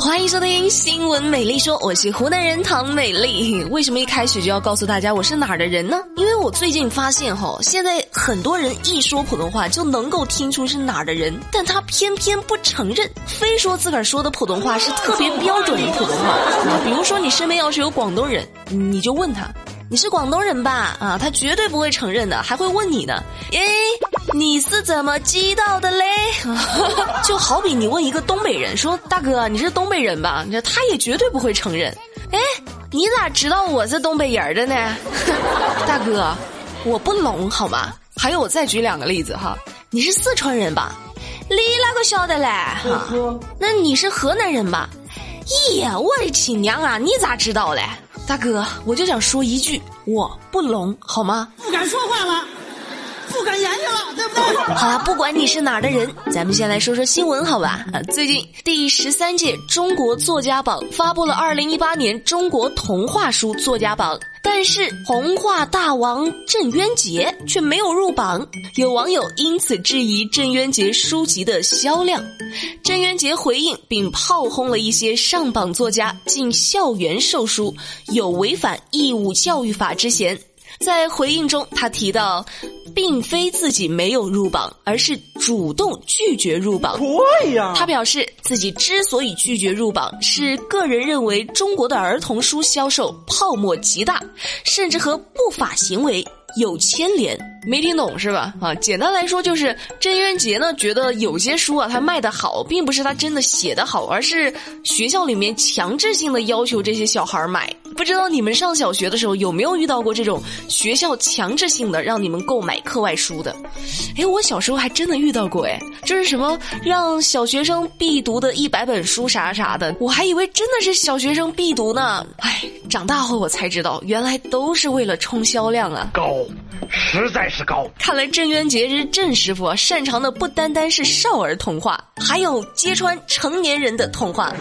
欢迎收听新闻美丽说，我是湖南人唐美丽。为什么一开始就要告诉大家我是哪儿的人呢？因为我最近发现哈，现在很多人一说普通话就能够听出是哪儿的人，但他偏偏不承认，非说自个儿说的普通话是特别标准的普通话。比如说你身边要是有广东人，你就问他。你是广东人吧？啊，他绝对不会承认的，还会问你呢。诶，你是怎么知道的嘞？就好比你问一个东北人说：“大哥，你是东北人吧？”你这他也绝对不会承认。哎，你咋知道我是东北人的呢？大哥，我不聋好吗？还有，我再举两个例子哈。你是四川人吧？你哪个晓得嘞？哈，那你是河南人吧？咦，我的亲娘啊！你咋知道嘞？大哥，我就想说一句，我不聋，好吗？不敢说话了，不敢言语了，对不对？好了，不管你是哪儿的人，咱们先来说说新闻，好吧？最近第十三届中国作家榜发布了二零一八年中国童话书作家榜。但是童话大王郑渊洁却没有入榜，有网友因此质疑郑渊洁书籍的销量。郑渊洁回应并炮轰了一些上榜作家进校园售书，有违反义务教育法之嫌。在回应中，他提到，并非自己没有入榜，而是主动拒绝入榜。对呀，他表示自己之所以拒绝入榜，是个人认为中国的儿童书销售泡沫极大，甚至和不法行为有牵连。没听懂是吧？啊，简单来说就是郑渊洁呢觉得有些书啊他卖的好，并不是他真的写的好，而是学校里面强制性的要求这些小孩买。不知道你们上小学的时候有没有遇到过这种学校强制性的让你们购买课外书的？哎，我小时候还真的遇到过哎，就是什么让小学生必读的一百本书啥啥的，我还以为真的是小学生必读呢。哎，长大后我才知道，原来都是为了冲销量啊！高，实在是高。看来郑渊洁是郑师傅，擅长的不单单是少儿童话，还有揭穿成年人的童话。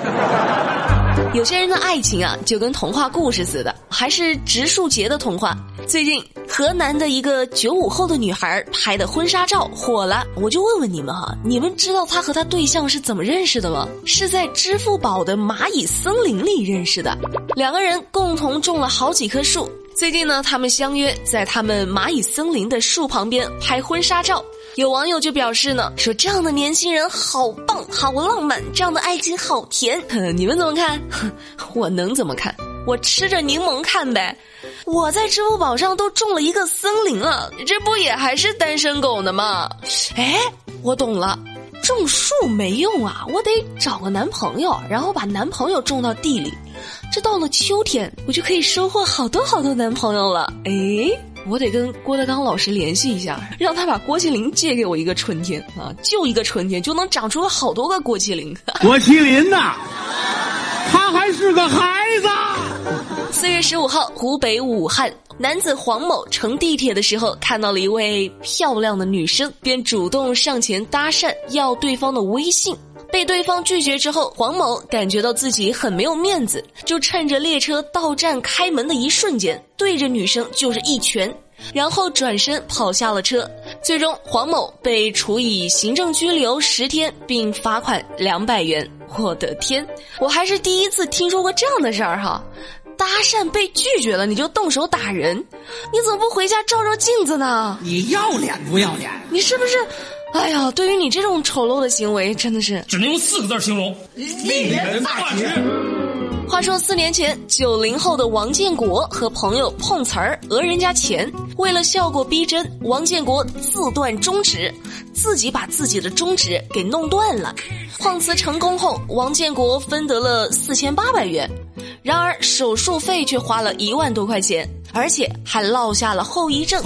有些人的爱情啊，就跟童话故事似的，还是植树节的童话。最近河南的一个九五后的女孩拍的婚纱照火了，我就问问你们哈，你们知道她和她对象是怎么认识的吗？是在支付宝的蚂蚁森林里认识的，两个人共同种了好几棵树。最近呢，他们相约在他们蚂蚁森林的树旁边拍婚纱照。有网友就表示呢，说这样的年轻人好棒，好浪漫，这样的爱情好甜。你们怎么看？我能怎么看？我吃着柠檬看呗。我在支付宝上都种了一个森林了，这不也还是单身狗呢吗？哎，我懂了，种树没用啊，我得找个男朋友，然后把男朋友种到地里。这到了秋天，我就可以收获好多好多男朋友了。哎，我得跟郭德纲老师联系一下，让他把郭麒麟借给我一个春天啊，就一个春天就能长出好多个郭麒麟。郭麒麟呐，他还是个孩子。四月十五号，湖北武汉男子黄某乘地铁的时候，看到了一位漂亮的女生，便主动上前搭讪，要对方的微信。被对方拒绝之后，黄某感觉到自己很没有面子，就趁着列车到站开门的一瞬间，对着女生就是一拳，然后转身跑下了车。最终，黄某被处以行政拘留十天，并罚款两百元。我的天，我还是第一次听说过这样的事儿哈！搭讪被拒绝了，你就动手打人？你怎么不回家照照镜子呢？你要脸不要脸？你是不是？哎呀，对于你这种丑陋的行为，真的是只能用四个字形容：令人发指。话说四年前，九零后的王建国和朋友碰瓷儿讹人家钱，为了效果逼真，王建国自断中指，自己把自己的中指给弄断了。碰瓷成功后，王建国分得了四千八百元，然而手术费却花了一万多块钱。而且还落下了后遗症。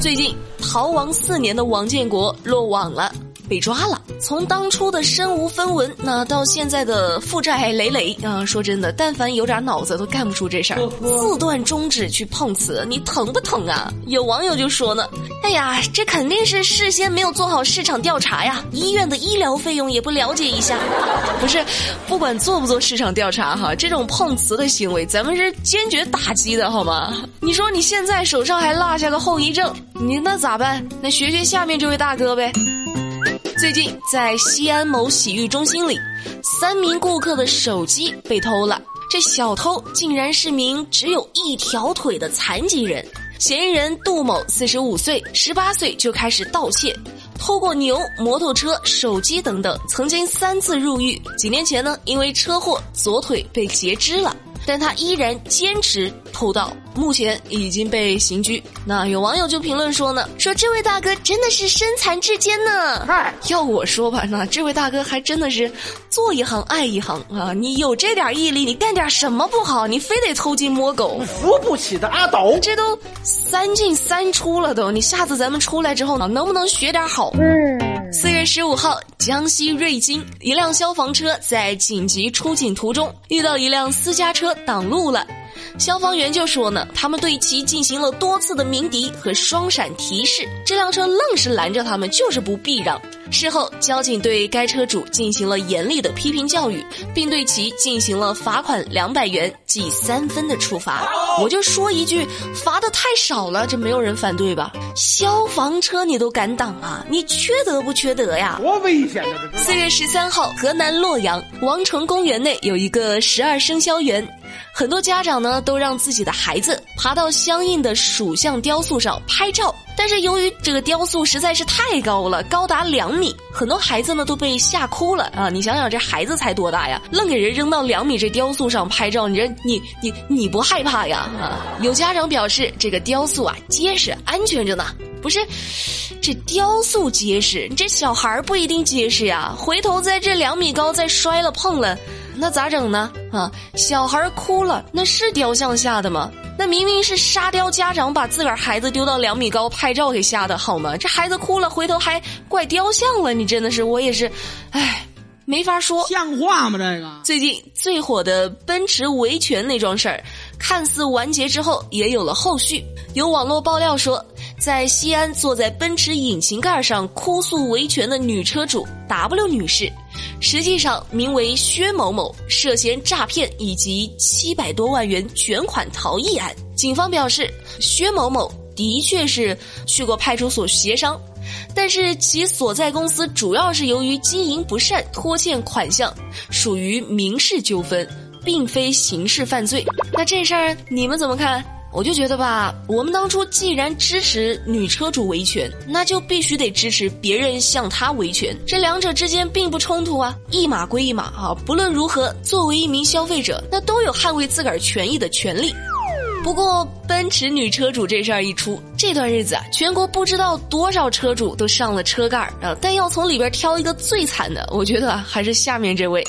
最近逃亡四年的王建国落网了。被抓了，从当初的身无分文，那到现在的负债累累啊！说真的，但凡有点脑子都干不出这事儿。自断中指去碰瓷，你疼不疼啊？有网友就说呢：“哎呀，这肯定是事先没有做好市场调查呀，医院的医疗费用也不了解一下。”不是，不管做不做市场调查哈，这种碰瓷的行为，咱们是坚决打击的好吗？你说你现在手上还落下个后遗症，你那咋办？那学学下面这位大哥呗。最近在西安某洗浴中心里，三名顾客的手机被偷了。这小偷竟然是名只有一条腿的残疾人。嫌疑人杜某，四十五岁，十八岁就开始盗窃，偷过牛、摩托车、手机等等，曾经三次入狱。几年前呢，因为车祸左腿被截肢了。但他依然坚持偷盗，目前已经被刑拘。那有网友就评论说呢，说这位大哥真的是身残志坚呢。嗨，要我说吧，那这位大哥还真的是做一行爱一行啊！你有这点毅力，你干点什么不好？你非得偷鸡摸狗？扶不起的阿斗，这都三进三出了都，你下次咱们出来之后呢，能不能学点好？嗯。四月十五号，江西瑞金一辆消防车在紧急出警途中遇到一辆私家车挡路了。消防员就说呢，他们对其进行了多次的鸣笛和双闪提示，这辆车愣是拦着他们，就是不避让。事后，交警对该车主进行了严厉的批评教育，并对其进行了罚款两百元、记三分的处罚。我就说一句，罚的太少了，这没有人反对吧？消防车你都敢挡啊？你缺德不缺德呀？多危险啊！这四月十三号，河南洛阳王城公园内有一个十二生肖园。很多家长呢，都让自己的孩子爬到相应的属相雕塑上拍照，但是由于这个雕塑实在是太高了，高达两米，很多孩子呢都被吓哭了啊！你想想，这孩子才多大呀，愣给人扔到两米这雕塑上拍照，你这你你你不害怕呀？有家长表示，这个雕塑啊结实安全着呢，不是？这雕塑结实，这小孩不一定结实呀，回头在这两米高再摔了碰了。那咋整呢？啊，小孩哭了，那是雕像吓的吗？那明明是沙雕家长把自个儿孩子丢到两米高拍照给吓的，好吗？这孩子哭了，回头还怪雕像了，你真的是，我也是，唉，没法说，像话吗？这个最近最火的奔驰维权那桩事儿，看似完结之后，也有了后续。有网络爆料说。在西安，坐在奔驰引擎盖上哭诉维权的女车主 W 女士，实际上名为薛某某，涉嫌诈骗以及七百多万元卷款逃逸案。警方表示，薛某某的确是去过派出所协商，但是其所在公司主要是由于经营不善拖欠款项，属于民事纠纷，并非刑事犯罪。那这事儿你们怎么看？我就觉得吧，我们当初既然支持女车主维权，那就必须得支持别人向她维权，这两者之间并不冲突啊，一码归一码啊。不论如何，作为一名消费者，那都有捍卫自个儿权益的权利。不过，奔驰女车主这事儿一出，这段日子啊，全国不知道多少车主都上了车盖儿啊。但要从里边挑一个最惨的，我觉得还是下面这位。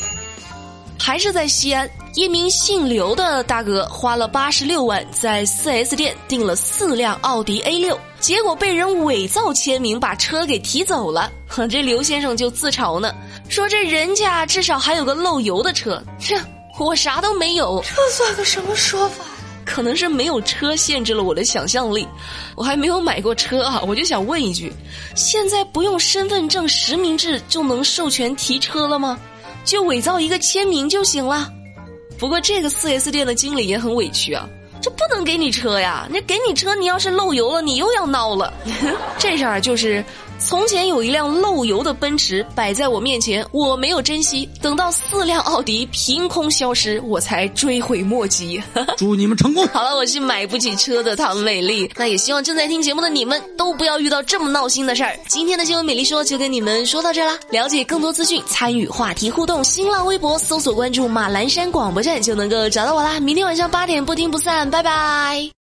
还是在西安，一名姓刘的大哥花了八十六万在 4S 店订了四辆奥迪 A 六，结果被人伪造签名把车给提走了。这刘先生就自嘲呢，说这人家至少还有个漏油的车，这我啥都没有，这算个什么说法？可能是没有车限制了我的想象力，我还没有买过车啊，我就想问一句，现在不用身份证实名制就能授权提车了吗？就伪造一个签名就行了，不过这个四 S 店的经理也很委屈啊，这不能给你车呀，那给你车你要是漏油了，你又要闹了，这事儿就是。从前有一辆漏油的奔驰摆在我面前，我没有珍惜。等到四辆奥迪凭空消失，我才追悔莫及。祝你们成功！好了，我是买不起车的唐美丽。那也希望正在听节目的你们都不要遇到这么闹心的事儿。今天的新闻美丽说就跟你们说到这啦。了解更多资讯，参与话题互动，新浪微博搜索关注马栏山广播站就能够找到我啦。明天晚上八点不听不散，拜拜。